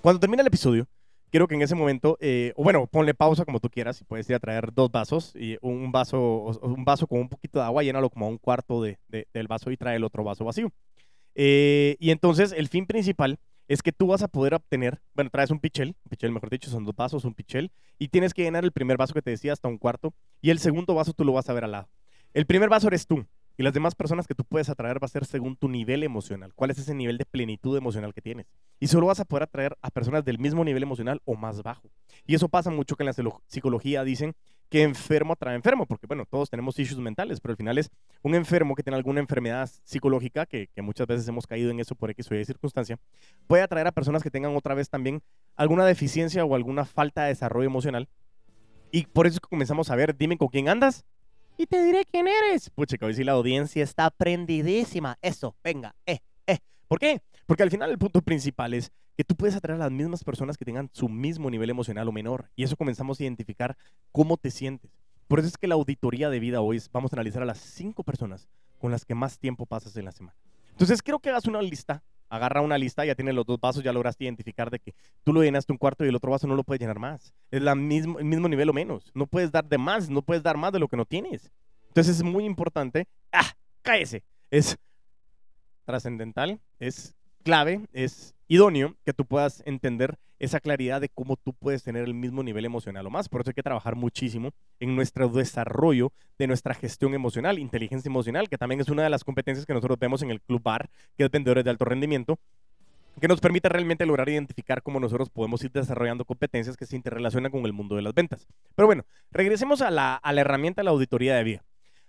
Cuando termine el episodio, quiero que en ese momento, eh, o bueno, ponle pausa como tú quieras, y puedes ir a traer dos vasos, y un vaso, un vaso con un poquito de agua, llénalo como a un cuarto de, del vaso y trae el otro vaso vacío. Eh, y entonces el fin principal es que tú vas a poder obtener, bueno, traes un pichel, un pichel mejor dicho, son dos vasos, un pichel, y tienes que llenar el primer vaso que te decía hasta un cuarto, y el segundo vaso tú lo vas a ver al lado. El primer vaso eres tú, y las demás personas que tú puedes atraer va a ser según tu nivel emocional. ¿Cuál es ese nivel de plenitud emocional que tienes? Y solo vas a poder atraer a personas del mismo nivel emocional o más bajo. Y eso pasa mucho que en la psicología dicen que enfermo atrae enfermo, porque bueno, todos tenemos issues mentales, pero al final es un enfermo que tiene alguna enfermedad psicológica, que, muchas veces hemos caído en eso por X o Y circunstancia, puede atraer a personas que tengan otra vez también alguna deficiencia o alguna falta de desarrollo emocional. Y por eso es que comenzamos a ver, dime con quién andas y te diré quién eres. Pucha, que hoy sí la audiencia está prendidísima. Eso, venga, eh, eh. ¿Por qué? Porque al final el punto principal es que tú puedes atraer a las mismas personas que tengan su mismo nivel emocional o menor. Y eso comenzamos a identificar cómo te sientes. Por eso es que la auditoría de vida hoy es, vamos a analizar a las cinco personas con las que más tiempo pasas en la semana. Entonces quiero que hagas una lista, agarra una lista, ya tienes los dos vasos, ya lograste identificar de que tú lo llenaste un cuarto y el otro vaso no lo puedes llenar más. Es la mismo, el mismo nivel o menos. No puedes dar de más, no puedes dar más de lo que no tienes. Entonces es muy importante, ah, cállese, es trascendental, es clave, es idóneo que tú puedas entender esa claridad de cómo tú puedes tener el mismo nivel emocional o más. Por eso hay que trabajar muchísimo en nuestro desarrollo de nuestra gestión emocional, inteligencia emocional, que también es una de las competencias que nosotros vemos en el Club BAR, que es Vendedores de Alto Rendimiento, que nos permite realmente lograr identificar cómo nosotros podemos ir desarrollando competencias que se interrelacionan con el mundo de las ventas. Pero bueno, regresemos a la, a la herramienta de la auditoría de vida.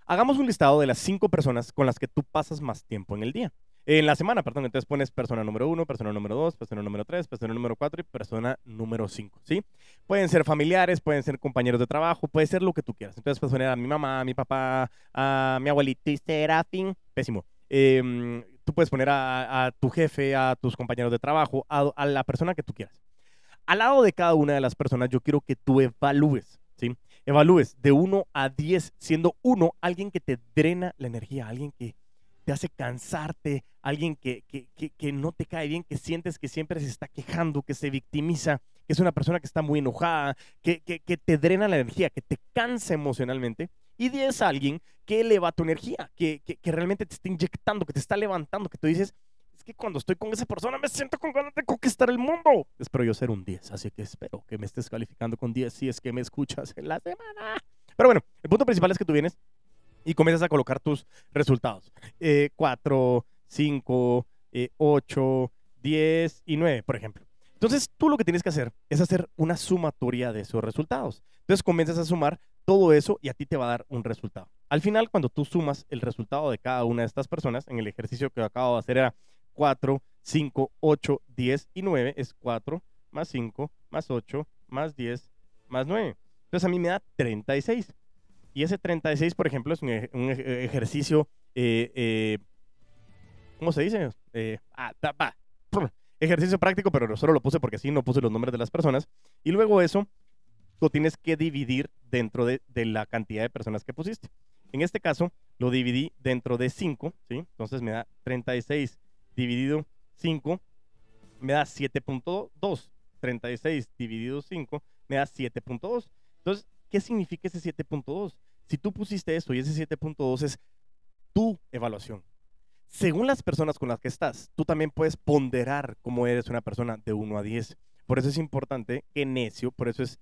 Hagamos un listado de las cinco personas con las que tú pasas más tiempo en el día. En la semana, perdón, entonces pones persona número uno, persona número dos, persona número tres, persona número cuatro y persona número cinco, ¿sí? Pueden ser familiares, pueden ser compañeros de trabajo, puede ser lo que tú quieras. Entonces puedes poner a mi mamá, a mi papá, a mi abuelita, Serafín, pésimo. Em, tú puedes poner a, a, tu jefe, a tus compañeros de trabajo, a, a la persona que tú quieras. Al lado de cada una de las personas, yo quiero que tú evalúes, ¿sí? Evalúes de 1 a 10, siendo 1 alguien que te drena la energía, alguien que te hace cansarte, alguien que, que, que, que, no te cae bien, que sientes que siempre se está quejando, que se victimiza, que es una persona que está muy enojada, que, que, te drena la energía, que te cansa emocionalmente. Y 10 alguien que eleva tu energía, que, realmente te está inyectando, que te está levantando, que tú dices, es que cuando estoy con esa persona me siento con ganas de conquistar el mundo. Espero yo ser un 10, así que espero que me estés calificando con 10 si es que me escuchas en la semana. Pero bueno, el punto principal es que tú vienes y comienzas a colocar tus resultados. 4, 5, 8, 10 y 9, por ejemplo. Entonces, tú lo que tienes que hacer es hacer una sumatoria de esos resultados. Entonces, comienzas a sumar todo eso y a ti te va a dar un resultado. Al final, cuando tú sumas el resultado de cada una de estas personas, en el ejercicio que acabo de hacer era 4, 5, 8, 10 y 9, es 4 más 5 más 8 más 10 más 9. Entonces, a mí me da 36. Y ese 36, por ejemplo, es un, ejercicio, eh, eh, ¿cómo se dice? Eh, ah, ejercicio práctico, pero solo lo puse porque sí, no puse los nombres de las personas. Y luego eso lo tienes que dividir dentro de, de la cantidad de personas que pusiste. En este caso, lo dividí dentro de 5, ¿sí? Entonces me da 36 dividido 5, me da 7.2. 36 dividido 5 me da 7.2. Entonces, ¿Qué significa ese 7.2? Si tú pusiste eso y ese 7.2 es tu evaluación. Según las personas con las que estás, tú también puedes ponderar cómo eres una persona de 1 a 10. Por eso es importante que necio, por eso es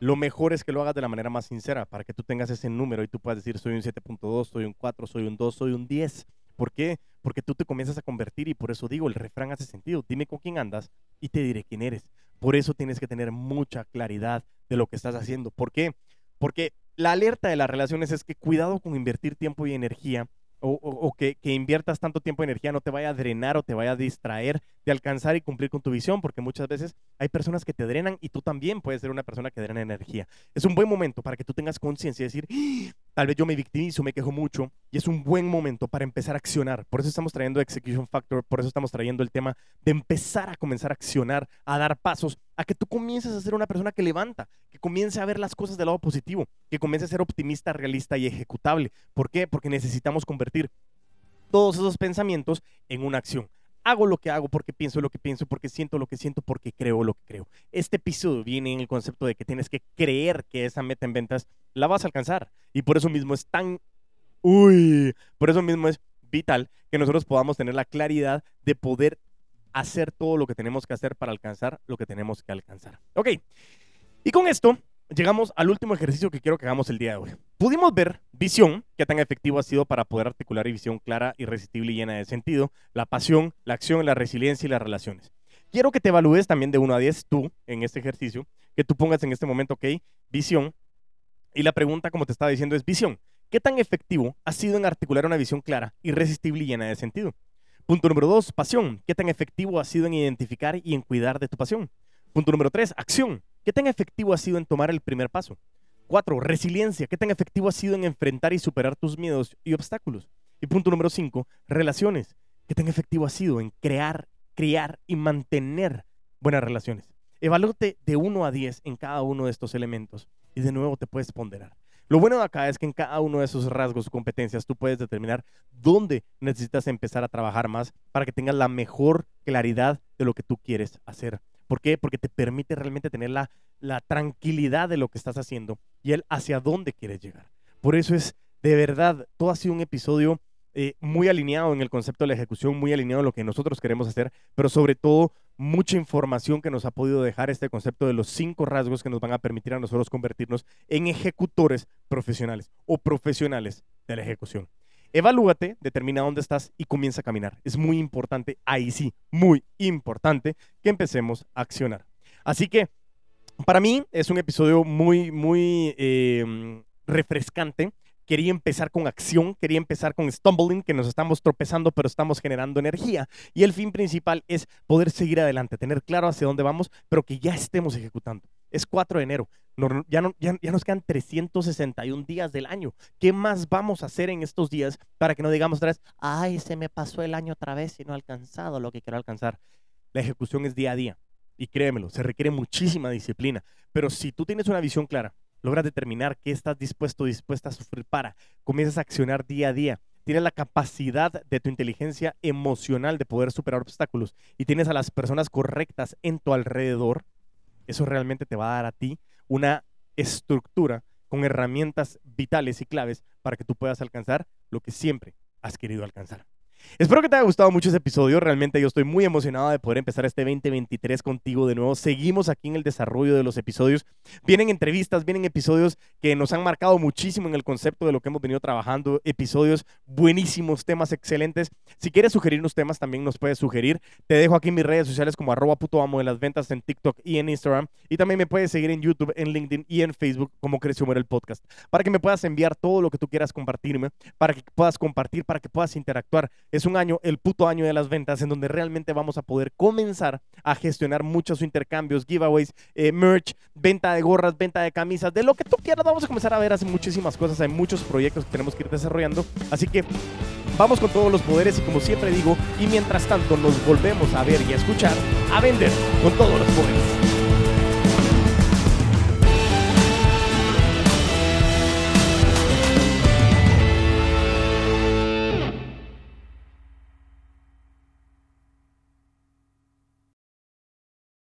lo mejor es que lo hagas de la manera más sincera, para que tú tengas ese número y tú puedas decir soy un 7.2, soy un 4, soy un 2, soy un 10. ¿Por qué? Porque tú te comienzas a convertir y por eso digo, el refrán hace sentido. Dime con quién andas y te diré quién eres. Por eso tienes que tener mucha claridad de lo que estás haciendo. ¿Por qué? Porque la alerta de las relaciones es que cuidado con invertir tiempo y energía o, que, que, inviertas tanto tiempo y energía no te vaya a drenar o te vaya a distraer de alcanzar y cumplir con tu visión, porque muchas veces hay personas que te drenan y tú también puedes ser una persona que drena energía. Es un buen momento para que tú tengas conciencia y decir, ¡Ah! tal vez yo me victimizo, me quejo mucho, y es un buen momento para empezar a accionar. Por eso estamos trayendo Execution Factor, por eso estamos trayendo el tema de empezar a comenzar a accionar, a dar pasos, a que tú comiences a ser una persona que levanta, que comience a ver las cosas del lado positivo, que comience a ser optimista, realista y ejecutable. ¿Por qué? Porque necesitamos convertir todos esos pensamientos en una acción. Hago lo que hago porque pienso lo que pienso, porque siento lo que siento, porque creo lo que creo. Este episodio viene en el concepto de que tienes que creer que esa meta en ventas la vas a alcanzar. Y por eso mismo es tan... Uy, por eso mismo es vital que nosotros podamos tener la claridad de poder hacer todo lo que tenemos que hacer para alcanzar lo que tenemos que alcanzar. Ok, y con esto llegamos al último ejercicio que quiero que hagamos el día de hoy. Pudimos ver visión, qué tan efectivo ha sido para poder articular visión clara, irresistible y llena de sentido, la pasión, la acción, la resiliencia y las relaciones. Quiero que te evalúes también de 1 a 10 tú en este ejercicio, que tú pongas en este momento, ok, visión. Y la pregunta, como te estaba diciendo, es visión. ¿Qué tan efectivo ha sido en articular una visión clara, irresistible y llena de sentido? Punto número dos, pasión. ¿Qué tan efectivo ha sido en identificar y en cuidar de tu pasión? Punto número tres, acción. ¿Qué tan efectivo ha sido en tomar el primer paso? Cuatro, resiliencia. ¿Qué tan efectivo ha sido en enfrentar y superar tus miedos y obstáculos? Y punto número cinco, relaciones. ¿Qué tan efectivo has sido en crear, criar y mantener buenas relaciones? Evalúate de 1 a 10 en cada uno de estos elementos y de nuevo te puedes ponderar. Lo bueno de acá es que en cada uno de esos rasgos o competencias tú puedes determinar dónde necesitas empezar a trabajar más para que tengas la mejor claridad de lo que tú quieres hacer. ¿Por qué? Porque te permite realmente tener la, la tranquilidad de lo que estás haciendo y el hacia dónde quieres llegar. Por eso es, de verdad, todo ha sido un episodio eh, muy alineado en el concepto de la ejecución, muy alineado en lo que nosotros queremos hacer, pero sobre todo mucha información que nos ha podido dejar este concepto de los cinco rasgos que nos van a permitir a nosotros convertirnos en ejecutores profesionales o profesionales de la ejecución. Evalúate, determina dónde estás y comienza a caminar. Es muy importante, ahí sí, muy importante que empecemos a accionar. Así que para mí es un episodio muy, muy eh, refrescante quería empezar con acción, quería empezar con stumbling, que nos estamos tropezando, pero estamos generando energía. Y el fin principal es poder seguir adelante, tener claro hacia dónde vamos, pero que ya estemos ejecutando. Es 4 de enero, ya, no, ya, ya, nos quedan 361 días del año. ¿Qué más vamos a hacer en estos días para que no digamos otra vez, ay, se me pasó el año otra vez y no he alcanzado lo que quiero alcanzar? La ejecución es día a día. Y créemelo, se requiere muchísima disciplina. Pero si tú tienes una visión clara, logras determinar qué estás dispuesto dispuesta a sufrir para, comienzas a accionar día a día, tienes la capacidad de tu inteligencia emocional de poder superar obstáculos y tienes a las personas correctas en tu alrededor, eso realmente te va a dar a ti una estructura con herramientas vitales y claves para que tú puedas alcanzar lo que siempre has querido alcanzar. Espero que te haya gustado mucho este episodio. Realmente yo estoy muy emocionado de poder empezar este 2023 contigo de nuevo. Seguimos aquí en el desarrollo de los episodios. Vienen entrevistas, vienen episodios que nos han marcado muchísimo en el concepto de lo que hemos venido trabajando. Episodios buenísimos, temas excelentes. Si quieres sugerirnos temas, también nos puedes sugerir. Te dejo aquí mis redes sociales como arroba puto amo de las ventas en TikTok y en Instagram. Y también me puedes seguir en YouTube, en LinkedIn y en Facebook como Creció el Podcast. Para que me puedas enviar todo lo que tú quieras compartirme, para que puedas compartir, para que puedas interactuar es un año, el puto año de las ventas, en donde realmente vamos a poder comenzar a gestionar muchos intercambios, giveaways, eh, merch, venta de gorras, venta de camisas, de lo que tú quieras. Vamos a comenzar a ver hace muchísimas cosas, hay muchos proyectos que tenemos que ir desarrollando. Así que vamos con todos los poderes y como siempre digo, y mientras tanto nos volvemos a ver y a escuchar, a vender con todos los poderes.